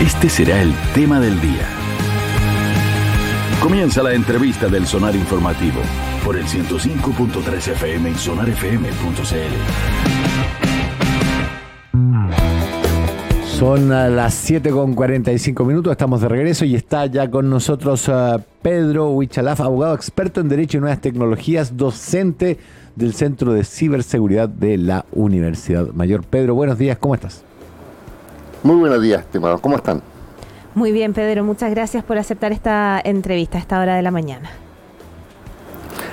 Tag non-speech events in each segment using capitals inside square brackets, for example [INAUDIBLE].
Este será el tema del día. Comienza la entrevista del Sonar Informativo por el 105.3 FM y sonarfm.cl. Son las 7 con 45 minutos, estamos de regreso y está ya con nosotros uh, Pedro Huichalaf, abogado experto en Derecho y Nuevas Tecnologías, docente del Centro de Ciberseguridad de la Universidad Mayor. Pedro, buenos días, ¿cómo estás? Muy buenos días, estimado, ¿cómo están? Muy bien, Pedro, muchas gracias por aceptar esta entrevista a esta hora de la mañana.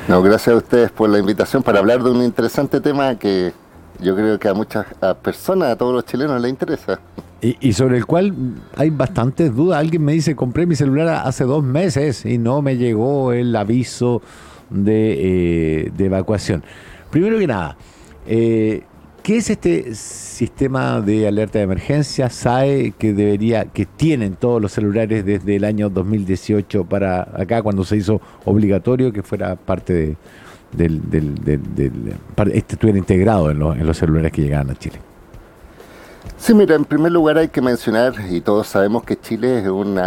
No, gracias a ustedes por la invitación para hablar de un interesante tema que yo creo que a muchas personas, a todos los chilenos les interesa. Y, sobre el cual hay bastantes dudas. Alguien me dice, compré mi celular hace dos meses y no me llegó el aviso de, eh, de evacuación. Primero que nada, eh, ¿Qué es este sistema de alerta de emergencia SAE que debería, que tienen todos los celulares desde el año 2018 para acá cuando se hizo obligatorio que fuera parte de, del, del, del, este estuviera integrado en los celulares que llegaban a Chile? Sí, mira, en primer lugar hay que mencionar, y todos sabemos que Chile es un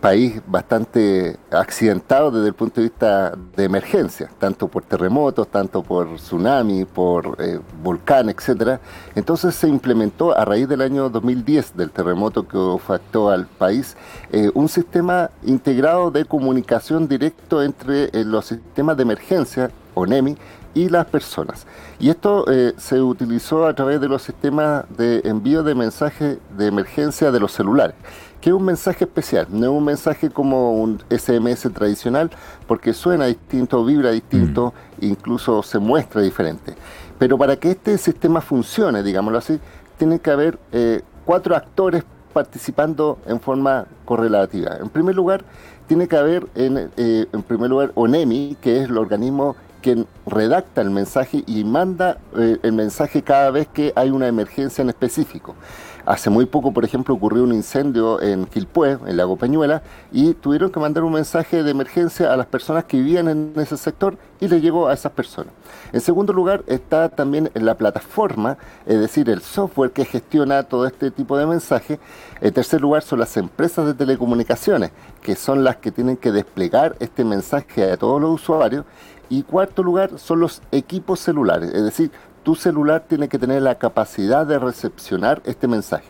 país bastante accidentado desde el punto de vista de emergencia, tanto por terremotos, tanto por tsunami, por eh, volcán, etcétera. Entonces se implementó a raíz del año 2010, del terremoto que afectó al país, eh, un sistema integrado de comunicación directo entre eh, los sistemas de emergencia, ONEMI, y las personas. Y esto eh, se utilizó a través de los sistemas de envío de mensajes de emergencia de los celulares, que es un mensaje especial, no es un mensaje como un SMS tradicional, porque suena distinto, vibra distinto, mm. incluso se muestra diferente. Pero para que este sistema funcione, digámoslo así, tiene que haber eh, cuatro actores participando en forma correlativa. En primer lugar, tiene que haber, en, eh, en primer lugar, ONEMI, que es el organismo quien redacta el mensaje y manda eh, el mensaje cada vez que hay una emergencia en específico. Hace muy poco, por ejemplo, ocurrió un incendio en Quilpué, en Lago Peñuela, y tuvieron que mandar un mensaje de emergencia a las personas que vivían en ese sector y le llegó a esas personas. En segundo lugar, está también la plataforma, es decir, el software que gestiona todo este tipo de mensajes. En tercer lugar, son las empresas de telecomunicaciones, que son las que tienen que desplegar este mensaje a todos los usuarios. Y cuarto lugar son los equipos celulares, es decir, tu celular tiene que tener la capacidad de recepcionar este mensaje.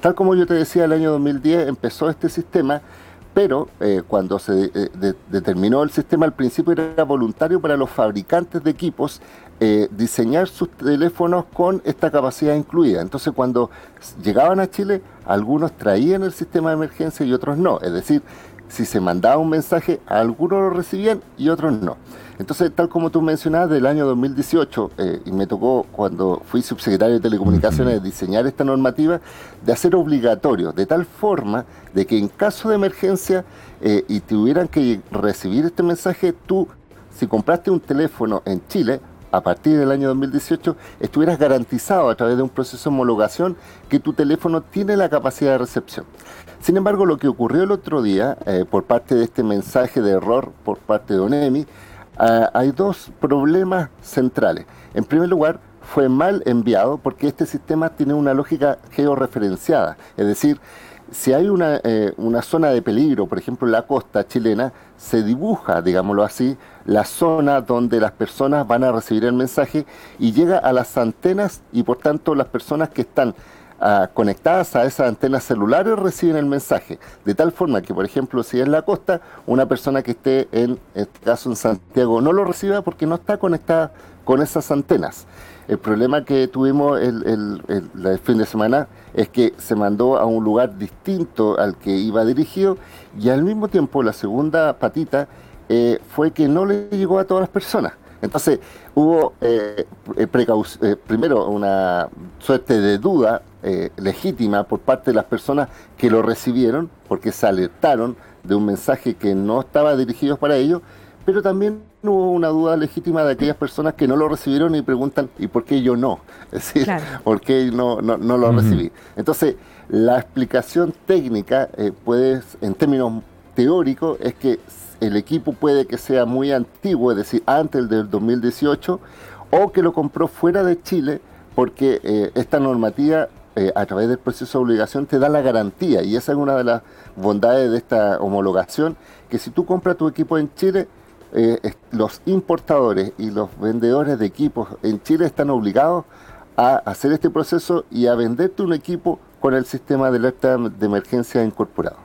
Tal como yo te decía, el año 2010 empezó este sistema, pero eh, cuando se eh, determinó el sistema al principio era voluntario para los fabricantes de equipos eh, diseñar sus teléfonos con esta capacidad incluida. Entonces cuando llegaban a Chile, algunos traían el sistema de emergencia y otros no. Es decir, si se mandaba un mensaje, algunos lo recibían y otros no. Entonces, tal como tú mencionabas, del año 2018, eh, y me tocó cuando fui subsecretario de Telecomunicaciones diseñar esta normativa, de hacer obligatorio, de tal forma de que en caso de emergencia eh, y tuvieran que recibir este mensaje, tú, si compraste un teléfono en Chile, a partir del año 2018 estuvieras garantizado a través de un proceso de homologación que tu teléfono tiene la capacidad de recepción. Sin embargo, lo que ocurrió el otro día, eh, por parte de este mensaje de error por parte de ONEMI, ah, hay dos problemas centrales. En primer lugar, fue mal enviado porque este sistema tiene una lógica georreferenciada, es decir, si hay una, eh, una, zona de peligro, por ejemplo la costa chilena, se dibuja, digámoslo así, la zona donde las personas van a recibir el mensaje y llega a las antenas y por tanto las personas que están ah, conectadas a esas antenas celulares reciben el mensaje. De tal forma que, por ejemplo, si es la costa, una persona que esté en este caso en Santiago no lo reciba porque no está conectada con esas antenas. El problema que tuvimos el, fin de semana es que se mandó a un lugar distinto al que iba dirigido y al mismo tiempo la segunda patita eh, fue que no le llegó a todas las personas. Entonces hubo eh, eh, primero una suerte de duda legítima por parte de las personas que lo recibieron porque se alertaron de un mensaje que no estaba dirigido para ellos pero también hubo una duda legítima de aquellas personas que no lo recibieron y preguntan, ¿y por qué yo no? [LAUGHS] Es decir, ¿por qué no, no, lo recibí? Entonces, la explicación técnica, eh, puede, en términos teóricos, es que el equipo puede que sea muy antiguo, es decir, antes del 2018, o que lo compró fuera de Chile, porque eh, esta normativa eh, a través del proceso de obligación te da la garantía y esa es una de las bondades de esta homologación, que si tú compras tu equipo en Chile, eh, los importadores y los vendedores de equipos en Chile están obligados a hacer este proceso y a venderte un equipo con el sistema de alerta de emergencia incorporado.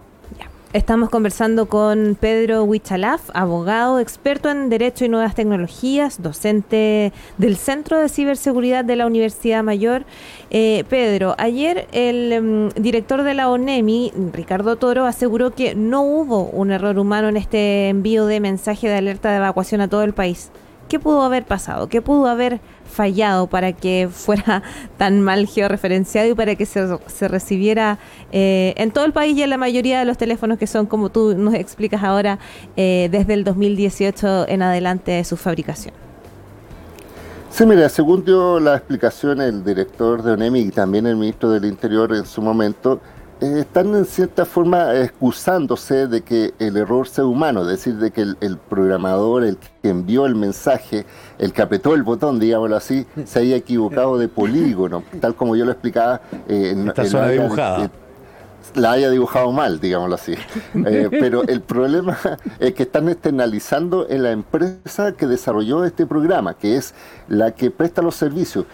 Estamos conversando con Pedro Huichalaf, abogado, experto en Derecho y Nuevas Tecnologías, docente del Centro de Ciberseguridad de la Universidad Mayor. Eh, Pedro, ayer el mm, director de la ONEMI, Ricardo Toro, aseguró que no hubo un error humano en este envío de mensaje de alerta de evacuación a todo el país. ¿Qué pudo haber pasado? ¿Qué pudo haber fallado para que fuera [LAUGHS] tan mal georreferenciado y para que se, recibiera eh, en todo el país y en la mayoría de los teléfonos que son, como tú nos explicas ahora, eh, desde el 2018 en adelante de su fabricación? Sí, mira, según dio la explicación el director de ONEMI y también el ministro del Interior en su momento, están en cierta forma excusándose de que el error sea humano, es decir, de que el, programador, el que envió el mensaje, el que apretó el botón, digámoslo así, se haya equivocado de polígono, tal como yo lo explicaba. Eh, Esta zona dibujada. Eh, la haya dibujado mal, digámoslo así. [LAUGHS] pero el problema [LAUGHS] es que están externalizando en la empresa que desarrolló este programa, que es la que presta los servicios.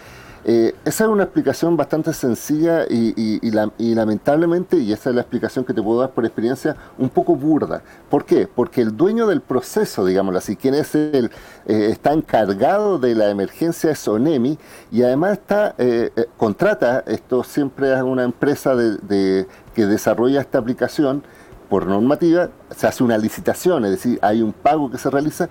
Eh, esa es una explicación bastante sencilla y, lamentablemente, y esa es la explicación que te puedo dar por experiencia, un poco burda. ¿Por qué? Porque el dueño del proceso, digámoslo así, quien es el, eh, está encargado de la emergencia es ONEMI y además está, eh, contrata, esto siempre es una empresa de, que desarrolla esta aplicación, por normativa, se hace una licitación, es decir, hay un pago que se realiza,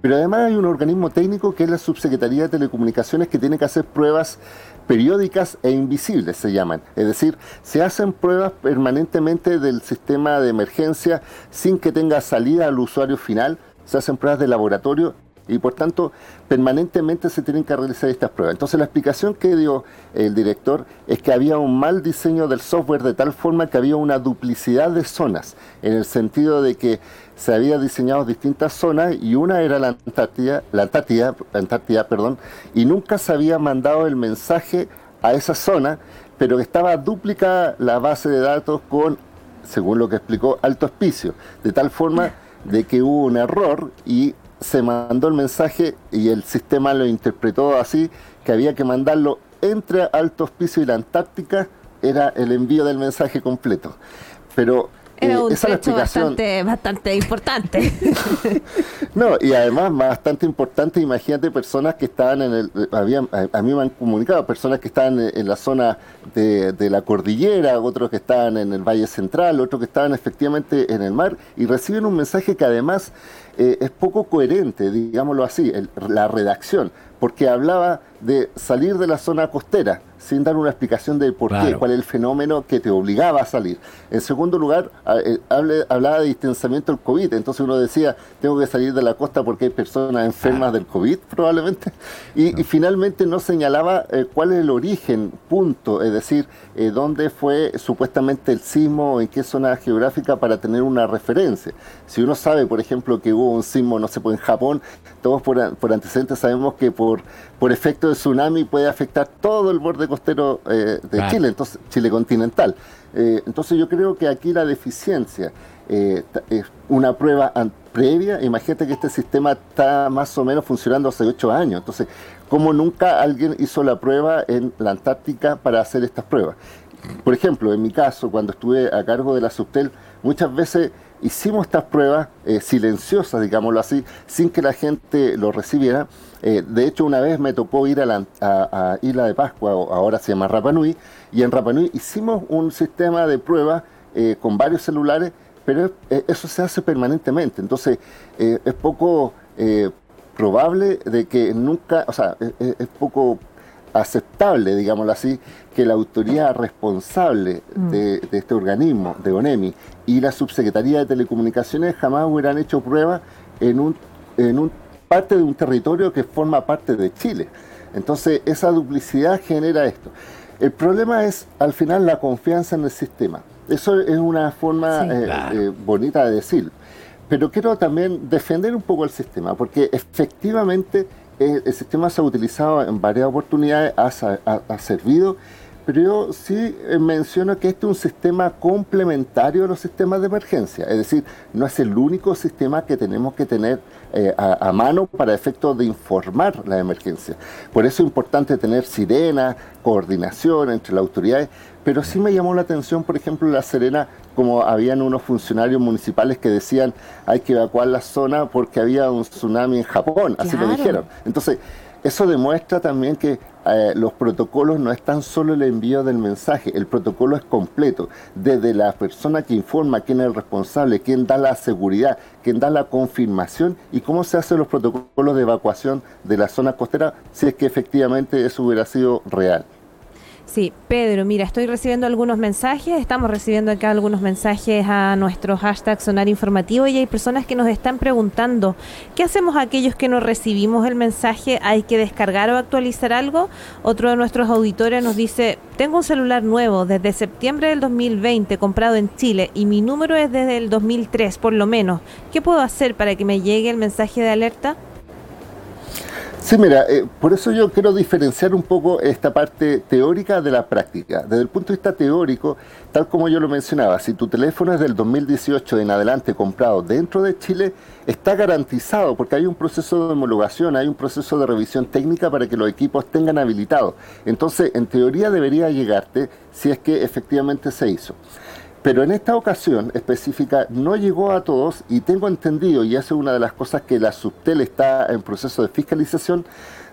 pero además hay un organismo técnico que es la Subsecretaría de Telecomunicaciones que tiene que hacer pruebas periódicas e invisibles, se llaman. Es decir, se hacen pruebas permanentemente del sistema de emergencia sin que tenga salida al usuario final, se hacen pruebas de laboratorio y por tanto permanentemente se tienen que realizar estas pruebas. Entonces la explicación que dio el director es que había un mal diseño del software de tal forma que había una duplicidad de zonas, en el sentido de que se había diseñado distintas zonas y una era la Antártida, la Antártida, Antártida perdón, y nunca se había mandado el mensaje a esa zona, pero estaba duplicada la base de datos con, según lo que explicó, alto hospicio, de tal forma de que hubo un error y se mandó el mensaje y el sistema lo interpretó así, que había que mandarlo entre Alto Hospicio y la Antártica, era el envío del mensaje completo. Pero era un hecho bastante, bastante importante. [LAUGHS] no, y además bastante importante, imagínate personas que estaban en el, había, a, mí me han comunicado, personas que estaban en, la zona de, de, la cordillera, otros que estaban en el Valle Central, otros que estaban efectivamente en el mar, y reciben un mensaje que además eh, es poco coherente, digámoslo así, la redacción, porque hablaba de salir de la zona costera sin dar una explicación de por qué, cuál es el fenómeno que te obligaba a salir. En segundo lugar, eh, hablaba de distanciamiento del COVID, entonces uno decía, tengo que salir de la costa porque hay personas enfermas del COVID [LAUGHS] probablemente, y, finalmente no señalaba eh, cuál es el origen, punto, es decir, eh, dónde fue supuestamente el sismo, en qué zona geográfica para tener una referencia. Si uno sabe, por ejemplo, que hubo un sismo, no sé, pues en Japón, todos por, por antecedentes sabemos que por, por efecto de tsunami puede afectar todo el borde costero eh, de Chile, entonces Chile continental. Eh, entonces yo creo que aquí la deficiencia eh, es una prueba previa. Imagínate que este sistema está más o menos funcionando hace ocho años. Entonces, ¿cómo nunca alguien hizo la prueba en la Antártica para hacer estas pruebas? Por ejemplo, en mi caso, cuando estuve a cargo de la Subtel, muchas veces hicimos estas pruebas silenciosas, digámoslo así, sin que la gente lo recibiera eh, de hecho, una vez me tocó ir a, la, Isla de Pascua, ahora se llama Rapanui, y en Rapanui hicimos un sistema de prueba eh, con varios celulares, pero eh, eso se hace permanentemente. Entonces, es poco probable de que nunca, o sea, es, poco aceptable, digámoslo así, que la autoridad responsable mm. de, de, este organismo, de ONEMI, y la Subsecretaría de Telecomunicaciones jamás hubieran hecho pruebas en un, en un parte de un territorio que forma parte de Chile. Entonces, esa duplicidad genera esto. El problema es, al final, la confianza en el sistema. Eso es una forma eh, eh, bonita de decir. Pero quiero también defender un poco el sistema, porque efectivamente el, sistema se ha utilizado en varias oportunidades, ha, servido, pero yo sí eh, menciono que este es un sistema complementario a los sistemas de emergencia, es decir, no es el único sistema que tenemos que tener eh, a, mano para efectos de informar la emergencia. Por eso es importante tener sirena, coordinación entre las autoridades, pero sí me llamó la atención, por ejemplo, La Serena, como habían unos funcionarios municipales que decían hay que evacuar la zona porque había un tsunami en Japón, así lo dijeron. Entonces, eso demuestra también que eh, los protocolos no es tan solo el envío del mensaje, el protocolo es completo, desde la persona que informa, quién es el responsable, quién da la seguridad, quién da la confirmación y cómo se hacen los protocolos de evacuación de la zona costera si es que efectivamente eso hubiera sido real. Sí, Pedro, mira, estoy recibiendo algunos mensajes, estamos recibiendo acá algunos mensajes a nuestro hashtag Sonar Informativo y hay personas que nos están preguntando, ¿qué hacemos aquellos que no recibimos el mensaje? ¿Hay que descargar o actualizar algo? Otro de nuestros auditores nos dice, tengo un celular nuevo desde septiembre del 2020 comprado en Chile y mi número es desde el 2003 por lo menos. ¿Qué puedo hacer para que me llegue el mensaje de alerta? Sí, mira, eh, por eso yo quiero diferenciar un poco esta parte teórica de la práctica. Desde el punto de vista teórico, tal como yo lo mencionaba, si tu teléfono es del 2018 en adelante comprado dentro de Chile, está garantizado porque hay un proceso de homologación, hay un proceso de revisión técnica para que los equipos tengan habilitado. Entonces, en teoría debería llegarte si es que efectivamente se hizo. Pero en esta ocasión específica no llegó a todos y tengo entendido, y eso es una de las cosas que la Subtel está en proceso de fiscalización,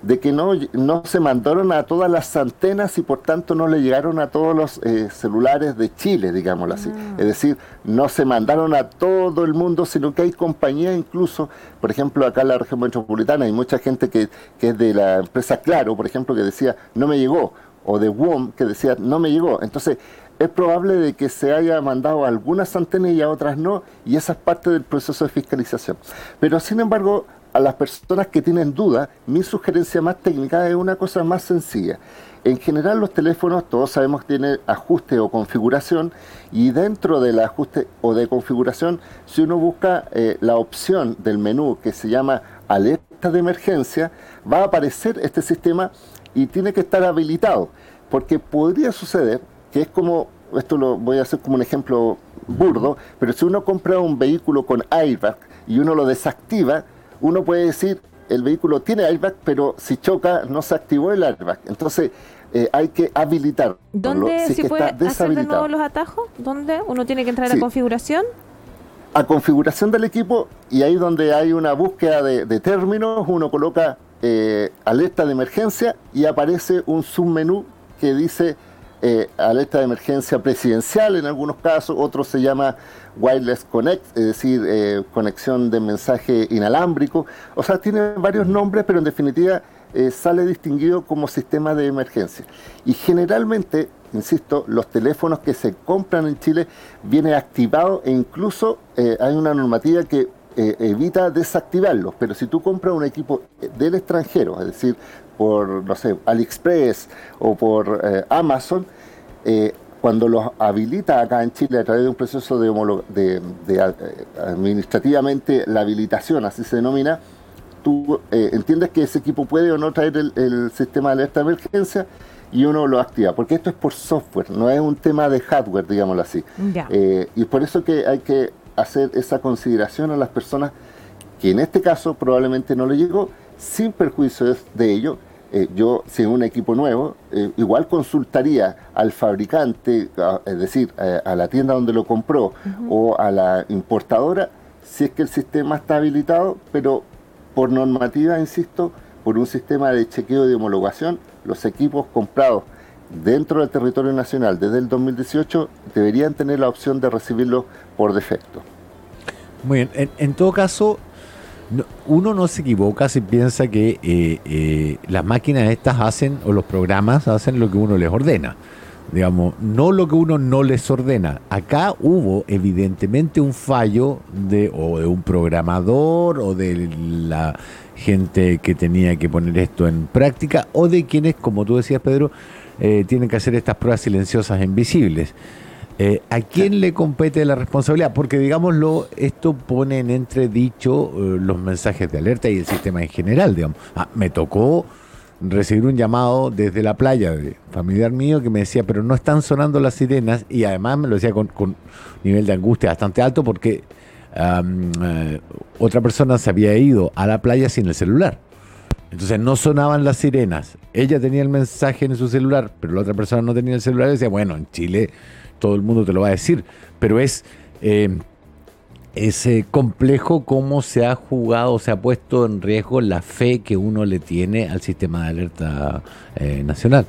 de que no, no se mandaron a todas las antenas y por tanto no le llegaron a todos los eh, celulares de Chile, digámoslo así. Ah. Es decir, no se mandaron a todo el mundo, sino que hay compañías incluso, por ejemplo, acá en la región metropolitana hay mucha gente que, que es de la empresa Claro, por ejemplo, que decía, no me llegó, o de WOM, que decía, no me llegó. Entonces, es probable de que se haya mandado algunas antenas y a otras no, y esa es parte del proceso de fiscalización. Pero sin embargo, a las personas que tienen dudas, mi sugerencia más técnica es una cosa más sencilla. En general los teléfonos, todos sabemos que tienen ajuste o configuración y dentro del ajuste o de configuración, si uno busca eh, la opción del menú que se llama alerta de emergencia, va a aparecer este sistema y tiene que estar habilitado, porque podría suceder que es como, esto lo voy a hacer como un ejemplo burdo, pero si uno compra un vehículo con airbag y uno lo desactiva, uno puede decir, el vehículo tiene airbag, pero si choca no se activó el airbag. Entonces eh, hay que habilitar. ¿Dónde se puede hacer de nuevo los atajos? ¿Dónde uno tiene que entrar a configuración? A configuración del equipo y ahí donde hay una búsqueda de, términos, uno coloca eh, alerta de emergencia y aparece un submenú que dice eh, alerta de emergencia presidencial en algunos casos, otro se llama Wireless Connect, es decir, eh, conexión de mensaje inalámbrico. O sea, tiene varios nombres, pero en definitiva eh, sale distinguido como sistema de emergencia. Y generalmente, insisto, los teléfonos que se compran en Chile vienen activados e incluso hay una normativa que evita desactivarlos, pero si tú compras un equipo del extranjero, es decir, por, no sé, AliExpress o por eh, Amazon, eh, cuando los habilita acá en Chile a través de un proceso de, de, eh, administrativamente la habilitación, así se denomina, tú entiendes que ese equipo puede o no traer el, sistema de alerta de emergencia y uno lo activa, porque esto es por software, no es un tema de hardware, digámoslo así. y por eso que hay que hacer esa consideración a las personas que en este caso probablemente no le llegó, sin perjuicio de ello, eh, yo, si en un equipo nuevo, eh, igual consultaría al fabricante, es decir, eh, a la tienda donde lo compró o a la importadora, si es que el sistema está habilitado, pero por normativa, insisto, por un sistema de chequeo de homologación, los equipos comprados dentro del territorio nacional desde el 2018 deberían tener la opción de recibirlo por defecto. Muy bien, en todo caso, uno no se equivoca si piensa que eh, eh, las máquinas estas hacen, o los programas hacen lo que uno les ordena. Digamos, no lo que uno no les ordena. Acá hubo evidentemente un fallo de o de un programador o de la gente que tenía que poner esto en práctica o de quienes, como tú decías Pedro, eh, tienen que hacer estas pruebas silenciosas invisibles. Eh, ¿A quién le compete la responsabilidad? Porque, digámoslo, esto pone en entredicho eh, los mensajes de alerta y el sistema en general. Digamos. Ah, me tocó recibir un llamado desde la playa de familiar mío que me decía, pero no están sonando las sirenas y además me lo decía con, con nivel de angustia bastante alto porque eh, otra persona se había ido a la playa sin el celular. Entonces no sonaban las sirenas. Ella tenía el mensaje en su celular, pero la otra persona no tenía el celular y decía, bueno, en Chile todo el mundo te lo va a decir, pero es... Eh, es complejo cómo se ha jugado, se ha puesto en riesgo la fe que uno le tiene al sistema de alerta eh, nacional.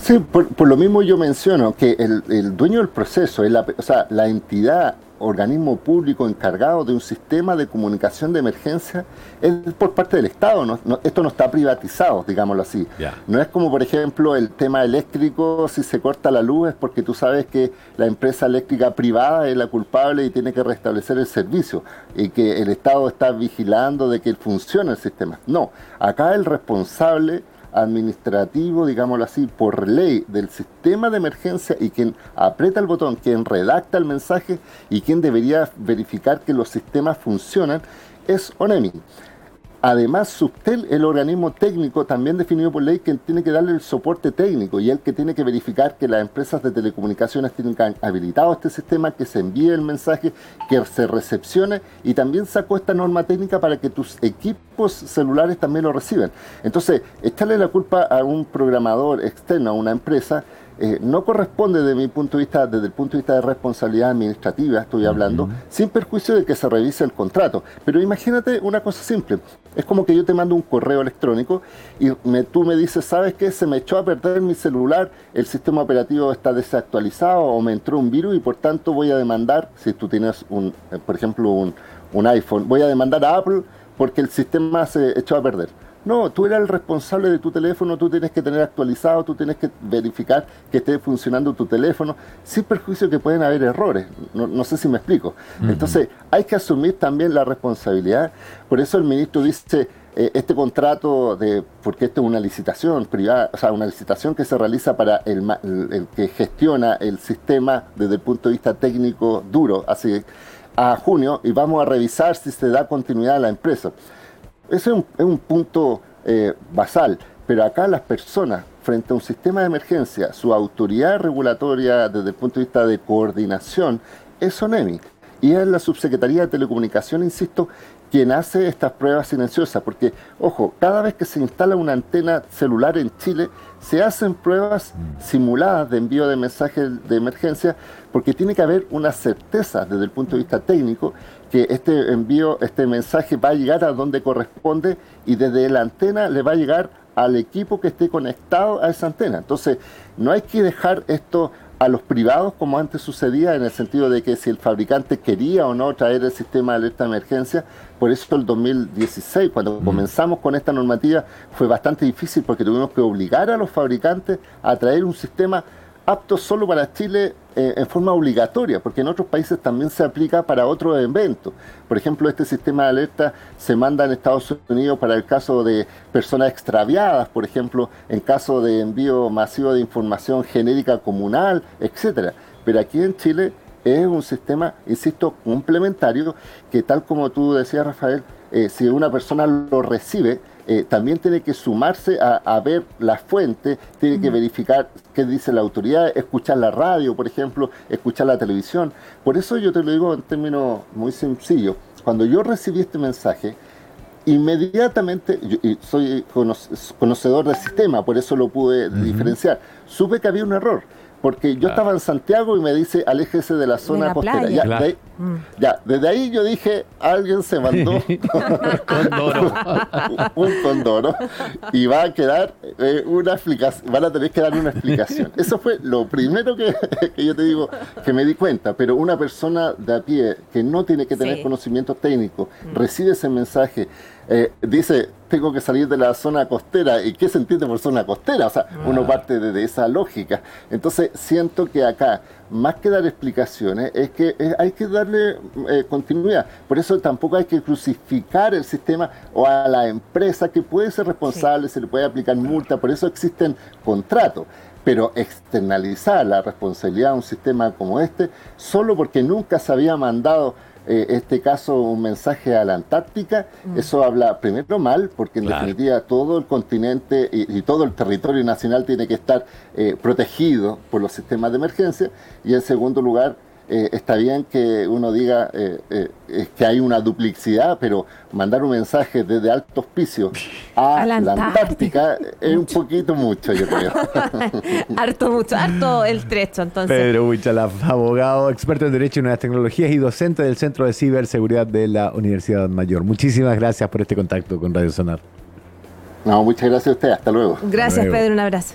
Sí, por, lo mismo yo menciono que el, dueño del proceso, la, o sea, la entidad organismo público encargado de un sistema de comunicación de emergencia es por parte del Estado. esto no está privatizado, digámoslo así. No es como, por ejemplo, el tema eléctrico, si se corta la luz es porque tú sabes que la empresa eléctrica privada es la culpable y tiene que restablecer el servicio y que el Estado está vigilando de que funcione el sistema. No, acá el responsable administrativo, digámoslo así, por ley del sistema de emergencia y quien aprieta el botón, quien redacta el mensaje y quien debería verificar que los sistemas funcionan, es ONEMI. Además, Subtel, el organismo técnico también definido por ley, que tiene que darle el soporte técnico y el que tiene que verificar que las empresas de telecomunicaciones tienen habilitado este sistema, que se envíe el mensaje, que se recepcione y también sacó esta norma técnica para que tus equipos celulares también lo reciban. Entonces, echarle la culpa a un programador externo, a una empresa, eh, no corresponde desde mi punto de vista, desde el punto de vista de responsabilidad administrativa, estoy hablando, sin perjuicio de que se revise el contrato. Pero imagínate una cosa simple, es como que yo te mando un correo electrónico y tú me dices, ¿sabes qué? Se me echó a perder mi celular, el sistema operativo está desactualizado o me entró un virus y por tanto voy a demandar, si tú tienes, un, eh, por ejemplo, un, un iPhone, voy a demandar a Apple porque el sistema se echó a perder. No, tú eres el responsable de tu teléfono, tú tienes que tener actualizado, tú tienes que verificar que esté funcionando tu teléfono, sin perjuicio que pueden haber errores. No, sé si me explico. Entonces, hay que asumir también la responsabilidad. Por eso el ministro dice, eh, este contrato de, porque esto es una licitación privada, o sea, una licitación que se realiza para el, el, que gestiona el sistema desde el punto de vista técnico duro, así a junio, y vamos a revisar si se da continuidad a la empresa. Ese es un, punto eh, basal, pero acá las personas, frente a un sistema de emergencia, su autoridad regulatoria desde el punto de vista de coordinación es SONEMI. Y es la Subsecretaría de Telecomunicación, insisto, quien hace estas pruebas silenciosas, porque, ojo, cada vez que se instala una antena celular en Chile, se hacen pruebas simuladas de envío de mensajes de emergencia, porque tiene que haber una certeza desde el punto de vista técnico que este envío, este mensaje va a llegar a donde corresponde y desde la antena le va a llegar al equipo que esté conectado a esa antena. Entonces, no hay que dejar esto a los privados como antes sucedía en el sentido de que si el fabricante quería o no traer el sistema de alerta de emergencia, por eso el 2016, cuando comenzamos con esta normativa, fue bastante difícil porque tuvimos que obligar a los fabricantes a traer un sistema apto solo para Chile eh, en forma obligatoria, porque en otros países también se aplica para otros eventos. Por ejemplo, este sistema de alerta se manda en Estados Unidos para el caso de personas extraviadas, por ejemplo, en caso de envío masivo de información genérica comunal, etcétera. Pero aquí en Chile es un sistema, insisto, complementario, que tal como tú decías, Rafael, eh, si una persona lo recibe, eh, también tiene que sumarse a, ver la fuente, tiene que verificar qué dice la autoridad, escuchar la radio, por ejemplo, escuchar la televisión. Por eso yo te lo digo en términos muy sencillos. Cuando yo recibí este mensaje, inmediatamente, yo, soy conocedor del sistema, por eso lo pude diferenciar, supe que había un error porque yo estaba en Santiago y me dice aléjese de la zona costera. Mm. Ya, desde ahí yo dije, alguien se mandó [LAUGHS] [LAUGHS] un condoro y va a quedar eh, una explicación, van a tener que dar una explicación. [LAUGHS] Eso fue lo primero que, yo te digo que me di cuenta, pero una persona de a pie que no tiene que tener conocimientos técnicos, mm. recibe ese mensaje, eh, dice, tengo que salir de la zona costera. ¿Y qué se entiende por zona costera? O sea, uno ah. parte de, esa lógica. Entonces, siento que acá, más que dar explicaciones, es que hay que darle eh, continuidad. Por eso tampoco hay que crucificar el sistema o a la empresa que puede ser responsable, se le puede aplicar multa, por eso existen contratos pero externalizar la responsabilidad de un sistema como este, solo porque nunca se había mandado eh, este caso un mensaje a la Antártica, mm. eso habla primero mal, porque en definitiva todo el continente y, todo el territorio nacional tiene que estar eh, protegido por los sistemas de emergencia, y en segundo lugar, eh, está bien que uno diga eh, eh, que hay una duplicidad, pero mandar un mensaje desde alto hospicio a, [LAUGHS] la, Antártica, es un poquito mucho, yo creo. [LAUGHS] harto mucho, harto el trecho, entonces. Pedro Huichalaf, abogado, experto en Derecho y Nuevas Tecnologías y docente del Centro de Ciberseguridad de la Universidad Mayor. Muchísimas gracias por este contacto con Radio Sonar. No, muchas gracias a usted. Hasta luego. Gracias, Pedro. Un abrazo.